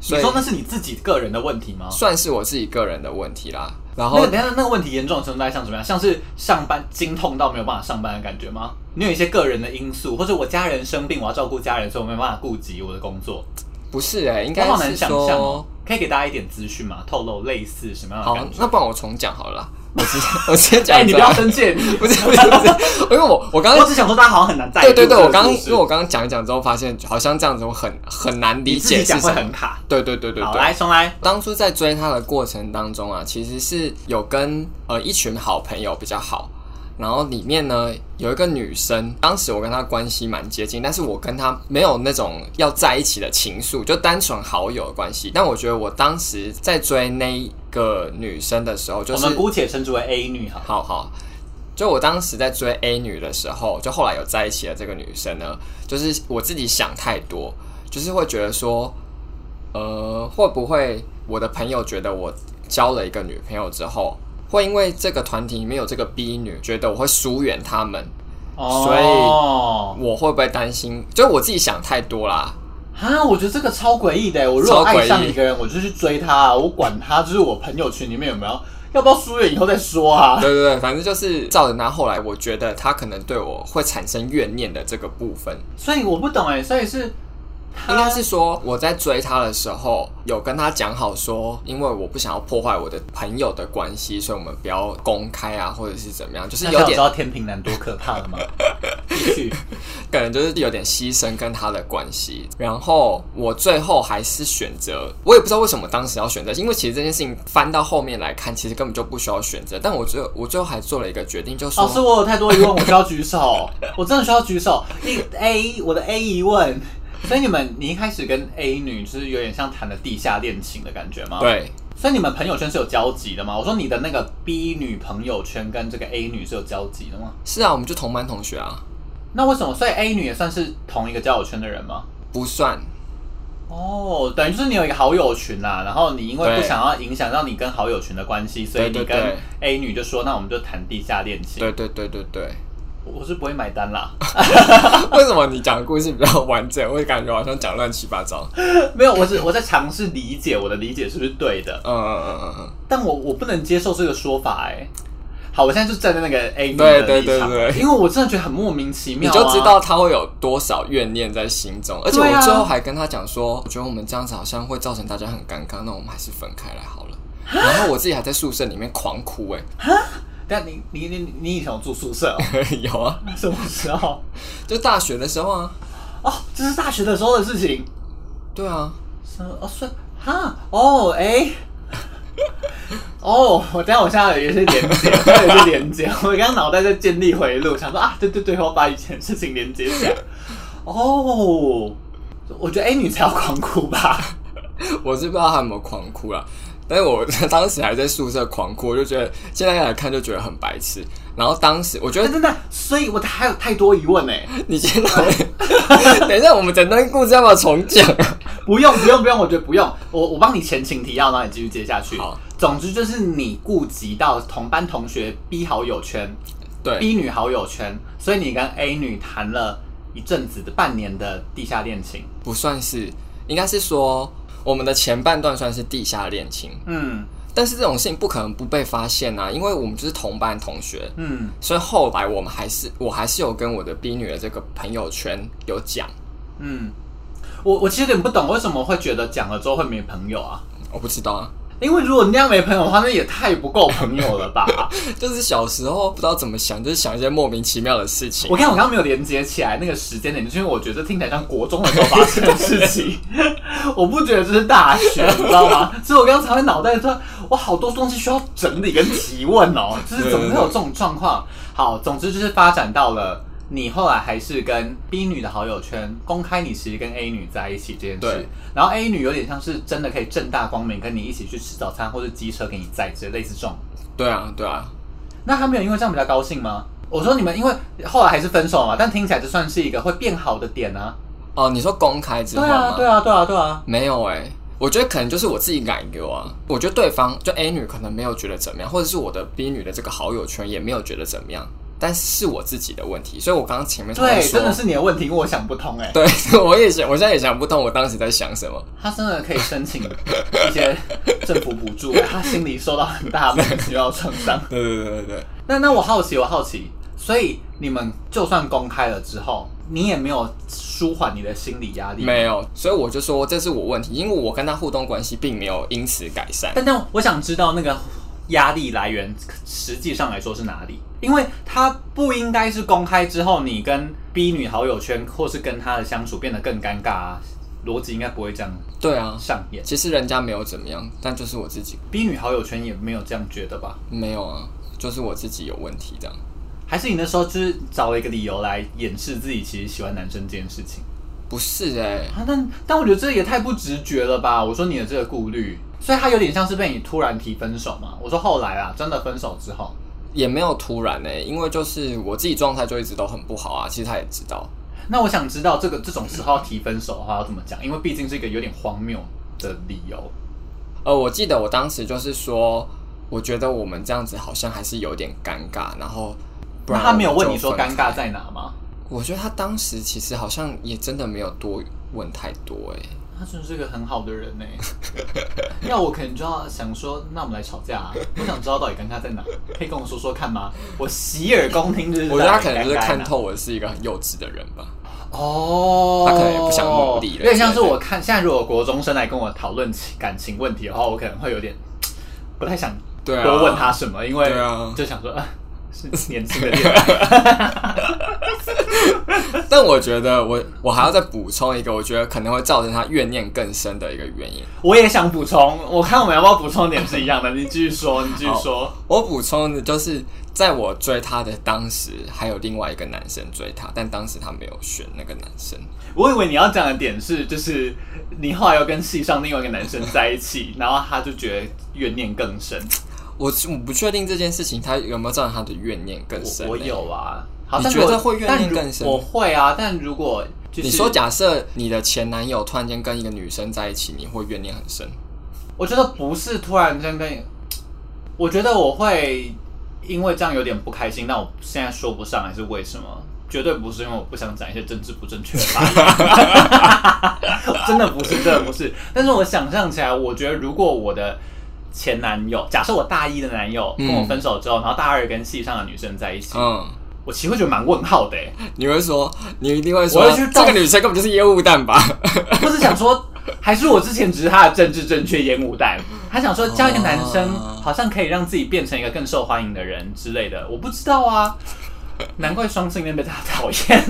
所以你说那是你自己个人的问题吗？算是我自己个人的问题啦。然后，那个等下那个问题严重的程度像什么样？像是上班经痛到没有办法上班的感觉吗？你有一些个人的因素，或者我家人生病，我要照顾家人，所以我没办法顾及我的工作。不是哎、欸，应该是说，好难想象哦。可以给大家一点资讯吗？透露类似什么样的感觉？好，那不然我重讲好了啦。我直接我直接 讲。哎，你不要生气，不是不是不是，因为我我刚刚我只想说，大家好像很难在对对对，我刚刚因为我刚刚讲一讲之后，发现好像这样子我很很难理解，讲会很卡。对对对对对，好，来重来。当初在追他的过程当中啊，其实是有跟呃一群好朋友比较好。然后里面呢有一个女生，当时我跟她关系蛮接近，但是我跟她没有那种要在一起的情愫，就单纯好友的关系。但我觉得我当时在追那个女生的时候，就是我们姑且称之为 A 女哈。好好，就我当时在追 A 女的时候，就后来有在一起的这个女生呢，就是我自己想太多，就是会觉得说，呃，会不会我的朋友觉得我交了一个女朋友之后，会因为这个团体里面有这个 B 女，觉得我会疏远他们，哦，所以我会不会担心？就我自己想太多啦。啊，我觉得这个超诡异的。我如果爱上一个人，我就去追他，我管他，就是我朋友圈里面有没有，要不要疏远以后再说啊。对对对，反正就是照着他后来，我觉得他可能对我会产生怨念的这个部分。所以我不懂哎，所以是。应该是说我在追他的时候，有跟他讲好说，因为我不想要破坏我的朋友的关系，所以我们不要公开啊，或者是怎么样，就是有点。知道天平男多可怕了吗？继续，可能就是有点牺牲跟他的关系。然后我最后还是选择，我也不知道为什么当时要选择，因为其实这件事情翻到后面来看，其实根本就不需要选择。但我最后我最后还做了一个决定，就是老师，我有太多疑问，我需要举手，我真的需要举手。一 A，我的 A 疑问。所以你们，你一开始跟 A 女就是有点像谈了地下恋情的感觉吗？对。所以你们朋友圈是有交集的吗？我说你的那个 B 女朋友圈跟这个 A 女是有交集的吗？是啊，我们就同班同学啊。那为什么？所以 A 女也算是同一个交友圈的人吗？不算。哦，等于就是你有一个好友群啊，然后你因为不想要影响到你跟好友群的关系，所以你跟 A 女就说，那我们就谈地下恋情。对对对对对。我是不会买单啦。为什么你讲的故事比较完整？我感觉好像讲乱七八糟。没有，我是我在尝试理解我的理解是不是对的。嗯嗯嗯嗯嗯。但我我不能接受这个说法哎。好，我现在就站在那个 A 女的立场，因为我真的觉得很莫名其妙。你就知道他会有多少怨念在心中，而且我最后还跟他讲说，我觉得我们这样子好像会造成大家很尴尬，那我们还是分开来好了。然后我自己还在宿舍里面狂哭哎。但你你你你以前有住宿舍？喔？有啊，什么时候？就大学的时候啊。哦，这是大学的时候的事情。对啊。是哦，是哈哦哎。哦，我等下我现在有一些连接，有一些连接。我刚刚脑袋在建立回路，想说啊，对对对，我把以前的事情连接起来。哦，我觉得 A 女才要狂哭吧。我是不知道她有没有狂哭啦。但是我当时还在宿舍狂哭，我就觉得现在来看就觉得很白痴。然后当时我觉得真的，所以我还有太多疑问呢。你现在 等一下，我们整段故事要不要重讲？不用，不用，不用。我觉得不用。我我帮你前情提要，然后你继续接下去。好，总之就是你顾及到同班同学 B 好友圈，对 B 女好友圈，所以你跟 A 女谈了一阵子的半年的地下恋情，不算是，应该是说。我们的前半段算是地下恋情，嗯，但是这种事情不可能不被发现啊，因为我们就是同班同学，嗯，所以后来我们还是我还是有跟我的 B 女的这个朋友圈有讲，嗯，我我其实有点不懂为什么会觉得讲了之后会没朋友啊，我不知道啊。因为如果那样没朋友的话，那也太不够朋友了吧？就是小时候不知道怎么想，就是想一些莫名其妙的事情。我看我刚刚没有连接起来那个时间点，就是因为我觉得听起来像国中的时候发生的事情。我不觉得这是大学，你知道吗？所以我刚刚才在脑袋说，我好多东西需要整理跟提问哦，就是怎么会有这种状况？好，总之就是发展到了。你后来还是跟 B 女的好友圈公开你其实跟 A 女在一起这件事，然后 A 女有点像是真的可以正大光明跟你一起去吃早餐，或者机车给你载，之类似这种。对啊，对啊。那他没有因为这样比较高兴吗？我说你们因为后来还是分手嘛，但听起来这算是一个会变好的点啊。哦，你说公开之后吗？对啊，对啊，对啊，对啊。没有哎、欸，我觉得可能就是我自己感觉啊。我觉得对方就 A 女可能没有觉得怎么样，或者是我的 B 女的这个好友圈也没有觉得怎么样。但是是我自己的问题，所以我刚刚前面说对，真的是你的问题，因为我想不通哎。对，我也想，我现在也想不通，我当时在想什么。他真的可以申请一些 政府补助，他心里受到很大的需要创伤。对对对对对。那那我好奇，我好奇，所以你们就算公开了之后，你也没有舒缓你的心理压力？没有，所以我就说这是我问题，因为我跟他互动关系并没有因此改善。但但我想知道那个压力来源，实际上来说是哪里？因为他不应该是公开之后，你跟 B 女好友圈，或是跟他的相处变得更尴尬啊，逻辑应该不会这样。对啊，上演。其实人家没有怎么样，但就是我自己。B 女好友圈也没有这样觉得吧？没有啊，就是我自己有问题这样。还是你那时候就是找了一个理由来掩饰自己其实喜欢男生这件事情？不是哎、欸，啊，但但我觉得这也太不直觉了吧？我说你的这个顾虑，所以他有点像是被你突然提分手嘛？我说后来啊，真的分手之后也没有突然呢、欸，因为就是我自己状态就一直都很不好啊。其实他也知道。那我想知道这个这种时候要提分手的话要怎么讲？因为毕竟是一个有点荒谬的理由。呃，我记得我当时就是说，我觉得我们这样子好像还是有点尴尬。然后，不然那他没有问你说尴尬在哪吗？我觉得他当时其实好像也真的没有多问太多哎、欸。他真的是个很好的人呢。要我可能就要想说，那我们来吵架啊！我想知道到底尴尬在哪，可以跟我说说看吗？我洗耳恭听就是。我觉得他可能就是看透我是一个很幼稚的人吧。哦，他可能也不想努力了。有点像是我看现在，如果国中生来跟我讨论感情问题的话，我可能会有点 不太想多问他什么，因为就想说。是年轻的 恋 但我觉得我我还要再补充一个，我觉得可能会造成他怨念更深的一个原因。我也想补充，我看我们要不要补充点是一样的。你继续说，你继续说。我补充的就是，在我追他的当时，还有另外一个男生追他，但当时他没有选那个男生。我以为你要讲的点是，就是你后来又跟系上另外一个男生在一起，然后他就觉得怨念更深。我我不确定这件事情他有没有造成他的怨念更深。我，我有啊，好，你觉得会怨念更深？我会啊，但如果、就是、你说假设你的前男友突然间跟一个女生在一起，你会怨念很深？我觉得不是突然间跟，我觉得我会因为这样有点不开心，但我现在说不上来是为什么，绝对不是因为我不想讲一些政治不正确的话，真的不是，真的不是。但是我想象起来，我觉得如果我的。前男友，假设我大一的男友跟我分手之后，嗯、然后大二跟系上的女生在一起，嗯，我其实会觉得蛮问号的。你会说，你一定会说，这个女生根本就是烟雾弹吧？我是想说，还是我之前只是她的政治正确烟雾弹？他想说，交一个男生好像可以让自己变成一个更受欢迎的人之类的，我不知道啊。难怪双性恋被他讨厌，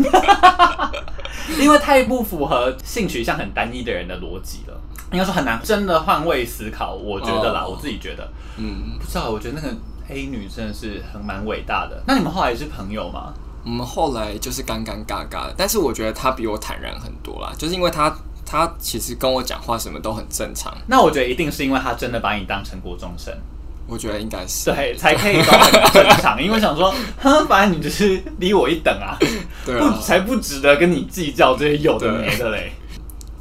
因为太不符合性取向很单一的人的逻辑了。应该说很难真的换位思考，我觉得啦，哦、我自己觉得，嗯，不知道，我觉得那个 A 女真的是很蛮伟大的。那你们后来是朋友吗？我们后来就是尴尴尬尬的，但是我觉得她比我坦然很多啦，就是因为她他其实跟我讲话什么都很正常。那我觉得一定是因为她真的把你当成国中生，我觉得应该是对，才可以都很正常。因为想说，哼，反正你就是离我一等啊，对啊，不才不值得跟你计较这些有的没的嘞。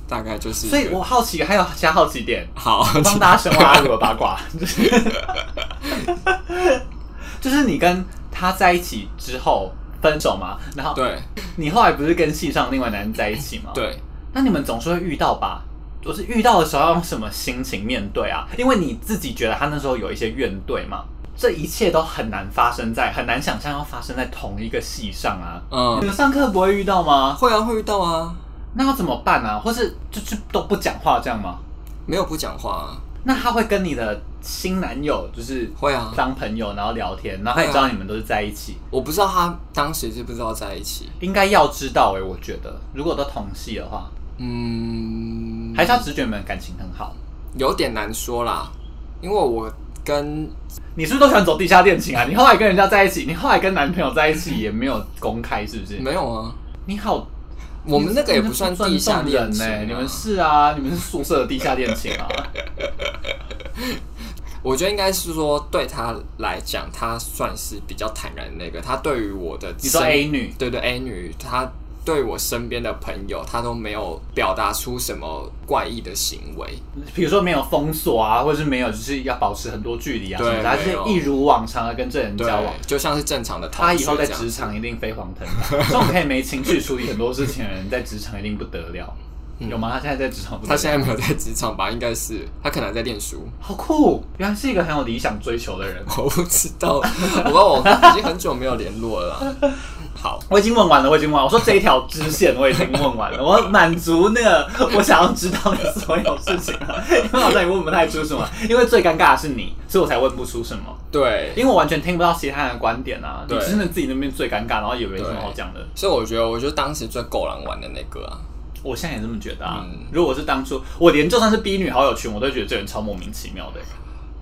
大概就是，所以我好奇，还有加好奇点，好，我帮大家深挖阿鲁的八卦，就是，就是你跟他在一起之后分手嘛，然后对，你后来不是跟戏上另外男人在一起吗？对，那你们总是会遇到吧？就是遇到的时候要用什么心情面对啊？因为你自己觉得他那时候有一些怨怼嘛，这一切都很难发生在，很难想象要发生在同一个系上啊。嗯，你们上课不会遇到吗？会啊，会遇到啊。那要怎么办啊？或是就就都不讲话这样吗？没有不讲话啊。那他会跟你的新男友就是会啊当朋友，然后聊天，然后他也知道你们都是在一起。我不知道他当时知不知道在一起，应该要知道哎，我觉得如果都同系的话，嗯，还是他直觉得你们感情很好，有点难说啦。因为我跟你是不是都喜欢走地下恋情啊？你后来跟人家在一起，你后来跟男朋友在一起也没有公开，是不是？没有啊。你好。我们那个也不算地下恋情，啊，你们是啊，你们是宿舍的地下恋情啊。我觉得应该是说，对他来讲，他算是比较坦然的那个。他对于我的，你说 A 女，对对 A 女，他。对我身边的朋友，他都没有表达出什么怪异的行为，比如说没有封锁啊，或者是没有就是要保持很多距离啊，对，他是一如往常的跟这人交往，就像是正常的。他以后在职场一定飞黄腾达，这种可以没情绪处理很多事情的人，在职场一定不得了。有吗？他现在在职场？他现在没有在职场吧？应该是他可能在念书。好酷！原来是一个很有理想追求的人。我不知道，我跟我已经很久没有联络了。好，我已经问完了，我已经问完。我说这一条支线我已经问完了，我满足那个我想要知道的所有事情了。因为好像也问不太出什么，因为最尴尬的是你，所以我才问不出什么。对，因为我完全听不到其他人的观点啊。对，你真的自己那边最尴尬，然后也没什么好讲的。所以我觉得，我觉得当时最够狼玩的那个啊。我现在也这么觉得啊。嗯、如果我是当初，我连就算是 B 女好友群，我都觉得这人超莫名其妙的。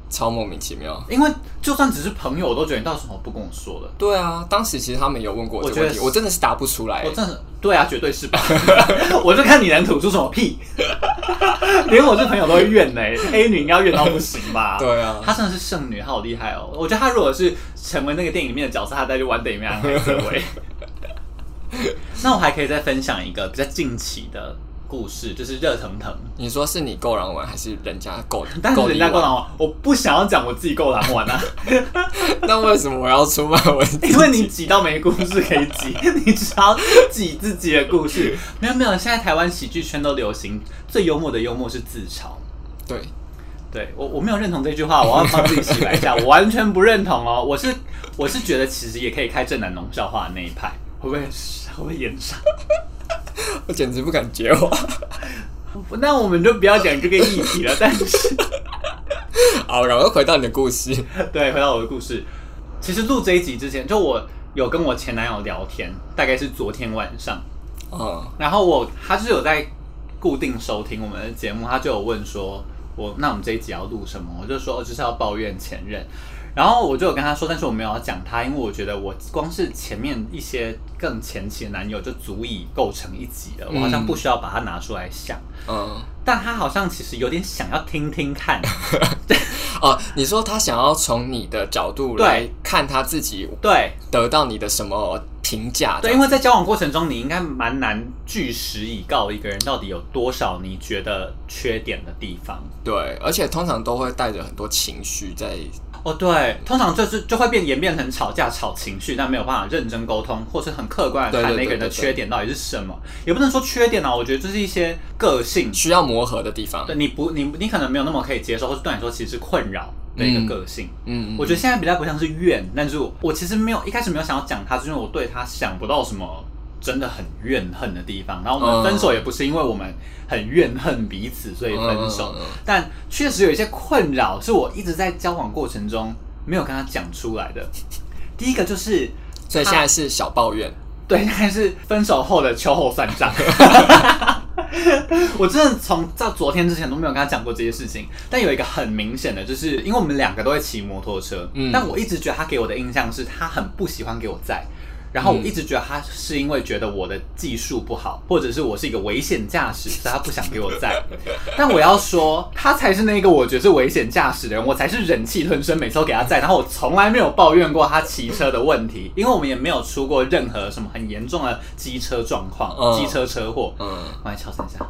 超莫名其妙。因为就算只是朋友，我都觉得你到底什么不跟我说的？对啊，当时其实他们有问过我这个问题，我，我真的是答不出来。我真的对啊，绝对是吧？我就看你能吐出什么屁，连我这朋友都会怨呢、欸。A 女应该怨到不行吧？对啊，她真的是圣女，她好厉害哦。我觉得她如果是成为那个电影里面的角色，她再去玩对面黑涩会。那我还可以再分享一个比较近期的。故事就是热腾腾。你说是你够狼玩还是人家够？但是人家够狼玩，我不想要讲我自己够狼玩啊。那为什么我要出卖我？因为你挤到没故事可以挤，你只要挤自己的故事。没有没有，现在台湾喜剧圈都流行最幽默的幽默是自嘲。对，对我我没有认同这句话，我要帮自己洗白一下，我完全不认同哦。我是我是觉得其实也可以开正南农笑话的那一派，会不会会不会演上？我简直不敢接话。那我们就不要讲这个议题了。但是，好，然后回到你的故事。对，回到我的故事。其实录这一集之前，就我有跟我前男友聊天，大概是昨天晚上。嗯。然后我他就是有在固定收听我们的节目，他就有问说：“我那我们这一集要录什么？”我就说：“就是要抱怨前任。”然后我就有跟他说，但是我没有要讲他，因为我觉得我光是前面一些更前期的男友就足以构成一集了，我好像不需要把他拿出来想。嗯，但他好像其实有点想要听听看。哦，你说他想要从你的角度来看他自己，对，得到你的什么评价？对，因为在交往过程中，你应该蛮难据实以告一个人到底有多少你觉得缺点的地方。对，而且通常都会带着很多情绪在。哦，对，通常就是就会变演变成吵架、吵情绪，但没有办法认真沟通，或是很客观的看那个人的缺点到底是什么，也不能说缺点啊，我觉得这是一些个性需要磨合的地方。对，你不，你你可能没有那么可以接受，或是对你说其实是困扰的一个个性。嗯，嗯，我觉得现在比较不像是怨，但是我，我其实没有一开始没有想要讲他，是因为我对他想不到什么。真的很怨恨的地方，然后我们分手也不是因为我们很怨恨彼此所以分手，但确实有一些困扰是我一直在交往过程中没有跟他讲出来的。第一个就是，所以现在是小抱怨，对，现在是分手后的秋后算账。我真的从到昨天之前都没有跟他讲过这些事情，但有一个很明显的，就是因为我们两个都会骑摩托车，嗯，但我一直觉得他给我的印象是他很不喜欢给我载。然后我一直觉得他是因为觉得我的技术不好，或者是我是一个危险驾驶，所以他不想给我载。但我要说，他才是那个我觉得是危险驾驶的人，我才是忍气吞声，每次都给他载。然后我从来没有抱怨过他骑车的问题，因为我们也没有出过任何什么很严重的机车状况、机车车祸。嗯，我来敲三下。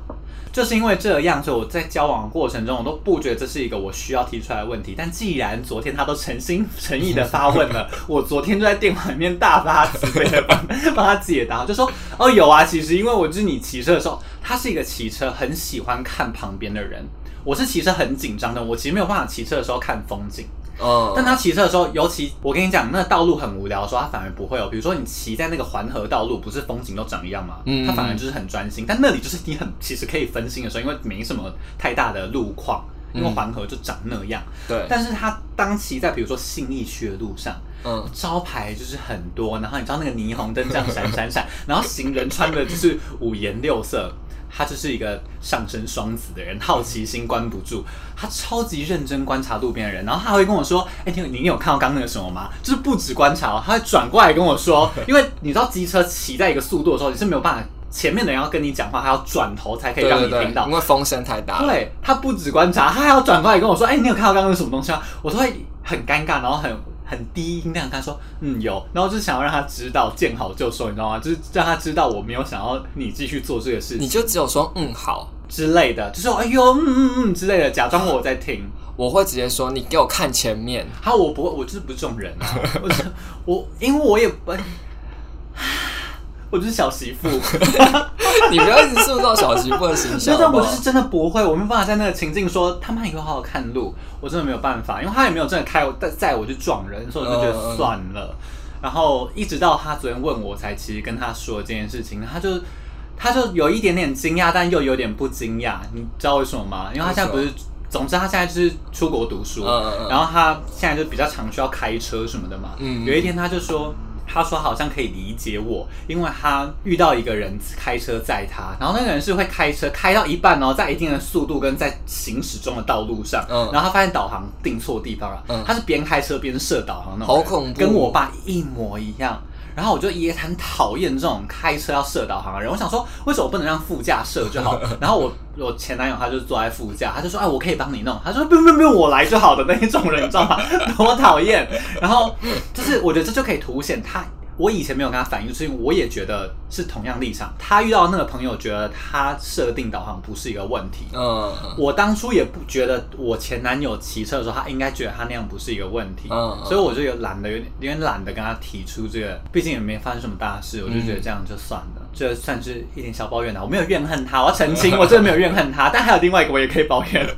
就是因为这样，所以我在交往过程中，我都不觉得这是一个我需要提出来的问题。但既然昨天他都诚心诚意的发问了，我昨天就在电话里面大发慈悲的帮帮他解答，就说：哦，有啊，其实因为我就是你骑车的时候，他是一个骑车很喜欢看旁边的人，我是骑车很紧张的，我其实没有办法骑车的时候看风景。嗯，但他骑车的时候，尤其我跟你讲，那个道路很无聊的时候，他反而不会哦。比如说你骑在那个环河道路，不是风景都长一样吗？嗯，他反而就是很专心。但那里就是你很其实可以分心的时候，因为没什么太大的路况，因为环河就长那样。对。但是他当骑在比如说信义区的路上，嗯，招牌就是很多，然后你知道那个霓虹灯这样闪闪闪，然后行人穿的就是五颜六色。他就是一个上升双子的人，好奇心关不住，他超级认真观察路边的人，然后他还会跟我说：“哎、欸，你你有看到刚刚那个什么吗？”就是不止观察，他会转过来跟我说，因为你知道机车骑在一个速度的时候，你是没有办法，前面的人要跟你讲话，他要转头才可以让你听到，因为风声太大。对，他不止观察，他还要转过来跟我说：“哎、欸，你有看到刚刚那什么东西吗？”我都会很尴尬，然后很。很低音那样跟他说，嗯，有，然后就是想要让他知道见好就收，你知道吗？就是让他知道我没有想要你继续做这个事情，你就只有说嗯好之类的，就说哎呦嗯嗯嗯之类的，假装我在听。我会直接说你给我看前面。好，我不会，我就是不是这种人啊，我我因为我也不。我就是小媳妇，你不要一直塑造小媳妇的形象。但我就是真的不会，我没办法在那个情境说他妈以后好好看路，我真的没有办法，因为他也没有真的开我载我去撞人，所以我就觉得算了。然后一直到他昨天问我才其实跟他说这件事情，他就他就有一点点惊讶，但又有点不惊讶。你知道为什么吗？因为他现在不是，总之他现在就是出国读书，然后他现在就比较常需要开车什么的嘛。有一天他就说。他说好像可以理解我，因为他遇到一个人开车载他，然后那个人是会开车开到一半哦，在一定的速度跟在行驶中的道路上，嗯，然后他发现导航定错地方了，嗯，他是边开车边设导航那种，好恐怖，跟我爸一模一样。然后我就也很讨厌这种开车要设导航的人，我想说为什么我不能让副驾设就好？然后我我前男友他就坐在副驾，他就说哎，我可以帮你弄，他说 不用不用不用，我来就好的那一种人，你知道吗？多讨厌。然后就是我觉得这就可以凸显他。我以前没有跟他反映，就是因为我也觉得是同样立场。他遇到那个朋友，觉得他设定导航不是一个问题。嗯，我当初也不觉得我前男友骑车的时候，他应该觉得他那样不是一个问题。嗯，所以我就有懒得有点有点懒得跟他提出这个，毕竟也没发生什么大事，我就觉得这样就算了，这算是一点小抱怨了。我没有怨恨他，我要澄清，我真的没有怨恨他。但还有另外一个，我也可以抱怨。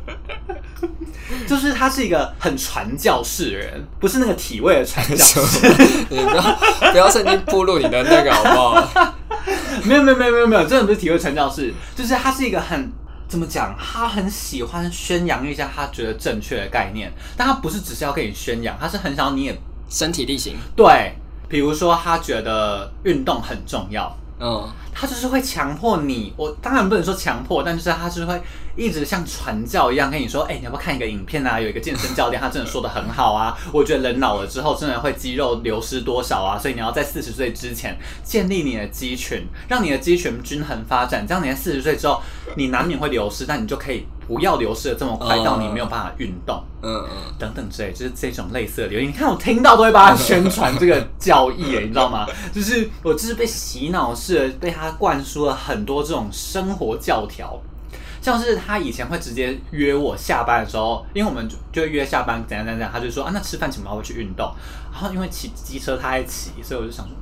就是他是一个很传教士的人，不是那个体位的传教士。你不要不要趁机暴露你的那个好不好？没有没有没有没有没有，真的不是体位传教士，就是他是一个很怎么讲？他很喜欢宣扬一下他觉得正确的概念，但他不是只是要跟你宣扬，他是很想要你也身体力行。对，比如说他觉得运动很重要。嗯，他就是会强迫你，我当然不能说强迫，但就是他是会一直像传教一样跟你说，哎、欸，你要不要看一个影片啊？有一个健身教练，他真的说的很好啊。我觉得人老了之后，真的会肌肉流失多少啊？所以你要在四十岁之前建立你的肌群，让你的肌群均衡发展，这样你在四十岁之后，你难免会流失，但你就可以。不要流失的这么快，到你没有办法运动，嗯嗯，等等之类，就是这种类似的。你看我听到都会帮他宣传这个教义，哎，你知道吗？就是我就是被洗脑式的被他灌输了很多这种生活教条，像是他以前会直接约我下班的时候，因为我们就就约下班怎样怎样怎样，他就说啊，那吃饭前我要去运动，然后因为骑机车他爱骑，所以我就想说。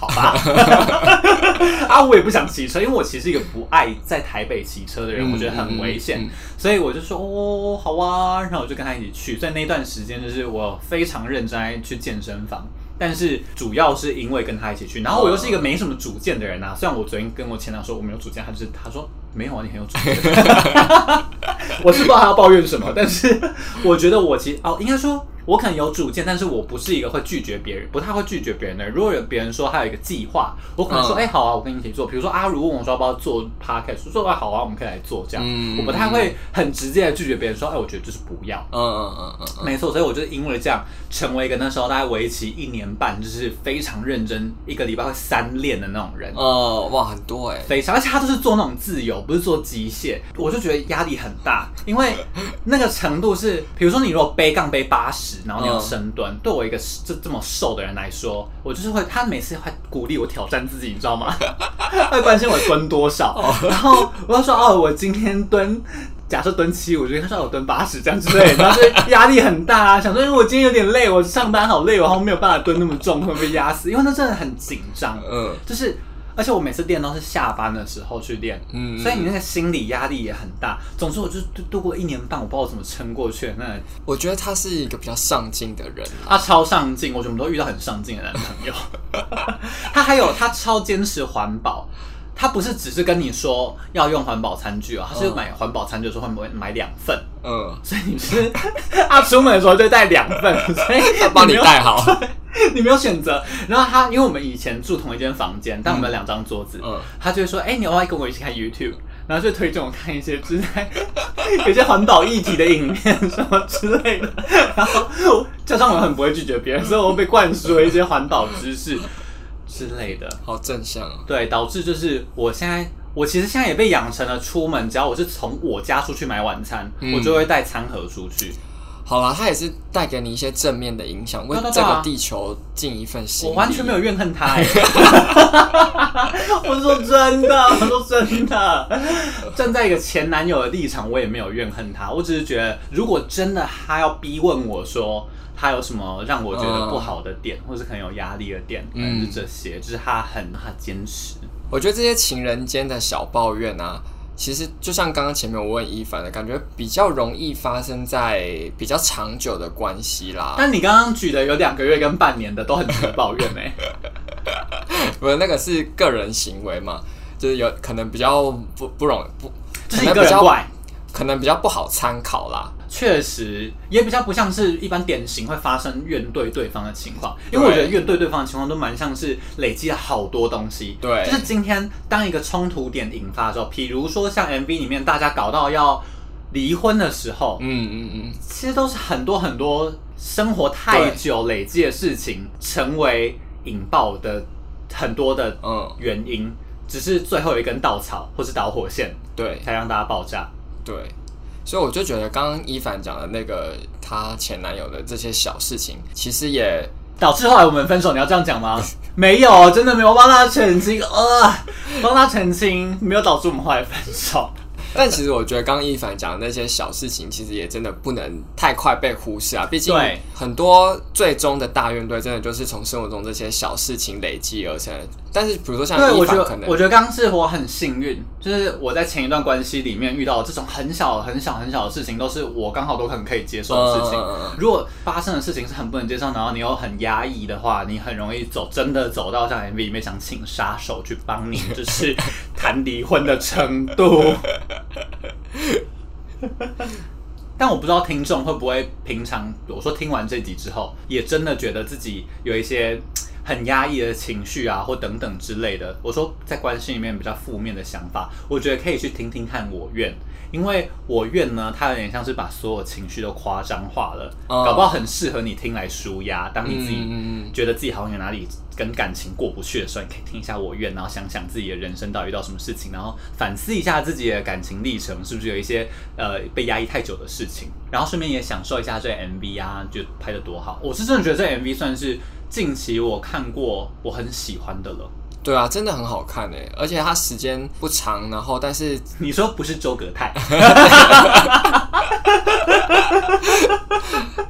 好吧，啊，我也不想骑车，因为我其实一个不爱在台北骑车的人，嗯、我觉得很危险，嗯嗯、所以我就说哦，好啊，然后我就跟他一起去。在那段时间，就是我非常认真爱去健身房，但是主要是因为跟他一起去，然后我又是一个没什么主见的人啊。虽然我昨天跟我前男友说我没有主见，他就是他说没有啊，你很有主见。我是不知道他要抱怨什么，但是我觉得我其实哦，应该说。我可能有主见，但是我不是一个会拒绝别人，不太会拒绝别人的人。如果有别人说他有一个计划，我可能说，哎、嗯欸，好啊，我跟你一起做。比如说阿如问我说要不要做 podcast，说啊，好啊，我们可以来做这样。嗯、我不太会很直接的拒绝别人说，哎、欸，我觉得就是不要。嗯嗯嗯嗯，没错。所以我就因为这样，成为一个那时候大概为期一年半，就是非常认真，一个礼拜会三练的那种人。哦、嗯，哇，很多哎、欸，非常。而且他都是做那种自由，不是做机械，我就觉得压力很大，因为那个程度是，比如说你如果背杠背八十。然后你要深蹲，嗯、对我一个这这么瘦的人来说，我就是会，他每次会鼓励我挑战自己，你知道吗？会关心我蹲多少，哦、然后我要说哦，我今天蹲，假设蹲七五，我觉得他说我蹲八十这样之类，然后就压力很大啊，想说因为我今天有点累，我上班好累，然后没有办法蹲那么重，会被压死，因为那真的很紧张，嗯，就是。而且我每次练都是下班的时候去练，嗯，所以你那个心理压力也很大。总之，我就度度过一年半，我不知道怎么撑过去。那我觉得他是一个比较上进的人，他超上进，我觉得我们都遇到很上进的男朋友。他还有他超坚持环保，他不是只是跟你说要用环保餐具哦，他是买环保餐具的时候会买两份，嗯，所以你是他 出门的时候就带两份，所以他帮你带好。你没有选择，然后他因为我们以前住同一间房间，但我们有两张桌子，嗯，他就会说，哎、欸，你要不要跟我一起看 YouTube？然后就推荐我看一些就是在有些环保议题的影片什么之类的，然后加上我很不会拒绝别人，所以我被灌输了一些环保知识之类的，好正向啊，对，导致就是我现在我其实现在也被养成了出门，只要我是从我家出去买晚餐，嗯、我就会带餐盒出去。好啦，他也是带给你一些正面的影响，为这个地球尽一份心。我完全没有怨恨他，欸，我说真的，我说真的，站在一个前男友的立场，我也没有怨恨他。我只是觉得，如果真的他要逼问我说他有什么让我觉得不好的点，嗯、或是很有压力的点，可能是这些，就是他很他坚持。我觉得这些情人间的小抱怨啊。其实就像刚刚前面我问一凡的感觉，比较容易发生在比较长久的关系啦。但你刚刚举的有两个月跟半年的都很值得抱怨呢？不是那个是个人行为嘛，就是有可能比较不不容易不，就是一个人怪，可能比较不好参考啦。确实也比较不像是一般典型会发生怨怼对方的情况，因为我觉得怨怼对方的情况都蛮像是累积了好多东西。对，就是今天当一个冲突点引发的时候，比如说像 MV 里面大家搞到要离婚的时候，嗯嗯嗯，其实都是很多很多生活太久累积的事情，成为引爆的很多的嗯原因，嗯、只是最后一根稻草或是导火线，对，才让大家爆炸。对，所以我就觉得刚刚一凡讲的那个她前男友的这些小事情，其实也导致后来我们分手。你要这样讲吗？没有，真的没有帮他澄清，啊，帮他澄清，没有导致我们后来分手。但其实我觉得刚刚一凡讲的那些小事情，其实也真的不能太快被忽视啊。毕竟很多最终的大怨队，真的就是从生活中这些小事情累积而成。但是比如说像对我觉得，我觉得刚刚是我很幸运，就是我在前一段关系里面遇到这种很小很小很小的事情，都是我刚好都很可以接受的事情。如果发生的事情是很不能接受，然后你又很压抑的话，你很容易走真的走到像 MV 里面想请杀手去帮你，就是谈离婚的程度。但我不知道听众会不会平常，我说听完这集之后，也真的觉得自己有一些很压抑的情绪啊，或等等之类的。我说在关系里面比较负面的想法，我觉得可以去听听看我愿。因为我愿呢，它有点像是把所有情绪都夸张化了，搞不好很适合你听来舒压。当你自己觉得自己好像有哪里跟感情过不去的时候，你可以听一下我愿，然后想想自己的人生到底遇到什么事情，然后反思一下自己的感情历程，是不是有一些呃被压抑太久的事情，然后顺便也享受一下这 MV 啊，就拍的多好。我是真的觉得这 MV 算是近期我看过我很喜欢的了。对啊，真的很好看哎，而且它时间不长，然后但是你说不是周格泰，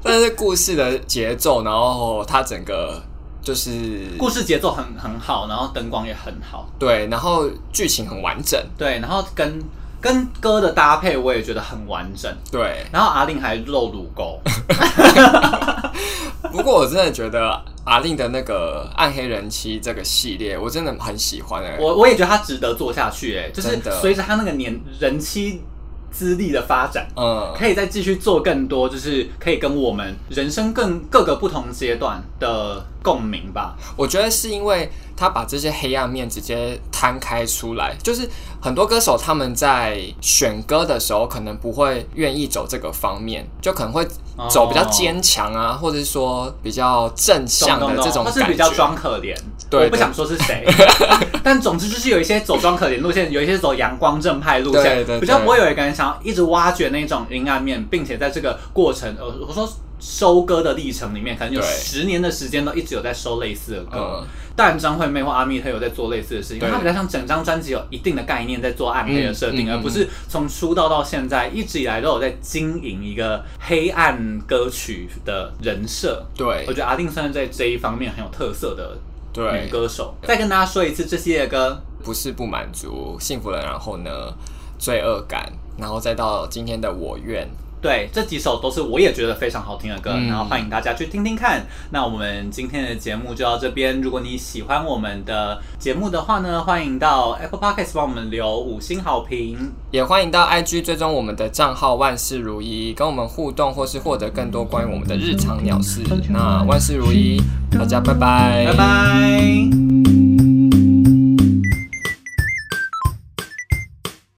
但是故事的节奏，然后它整个就是故事节奏很很好，然后灯光也很好，对，然后剧情很完整，对，然后跟跟歌的搭配我也觉得很完整，对，然后阿令还露乳沟，不过我真的觉得。阿令的那个暗黑人妻这个系列，我真的很喜欢哎、欸，我我也觉得他值得做下去哎、欸，就是随着他那个年人妻资历的发展，嗯，可以再继续做更多，就是可以跟我们人生更各个不同阶段的共鸣吧。我觉得是因为他把这些黑暗面直接摊开出来，就是很多歌手他们在选歌的时候，可能不会愿意走这个方面，就可能会。走比较坚强啊，或者是说比较正向的这种感觉，他是比较装可怜。对，我不想说是谁，但总之就是有一些走装可怜路线，有一些走阳光正派路线，对对对，比较不会有一个人想要一直挖掘那种阴暗面，并且在这个过程，呃，我说收割的历程里面，可能有十年的时间都一直有在收类似的歌。但张惠妹或阿密特有在做类似的事情，因为他比较像整张专辑有一定的概念在做暗黑的设定，嗯嗯嗯、而不是从出道到现在一直以来都有在经营一个黑暗歌曲的人设。对，我觉得阿定算是在这一方面很有特色的女歌手。再跟大家说一次，这系列歌不是不满足，幸福了，然后呢，罪恶感，然后再到今天的我愿。对，这几首都是我也觉得非常好听的歌，嗯、然后欢迎大家去听听看。那我们今天的节目就到这边。如果你喜欢我们的节目的话呢，欢迎到 Apple Podcast 帮我们留五星好评，也欢迎到 IG 追踪我们的账号万事如意，跟我们互动或是获得更多关于我们的日常鸟事。那万事如意，大家拜拜，拜拜。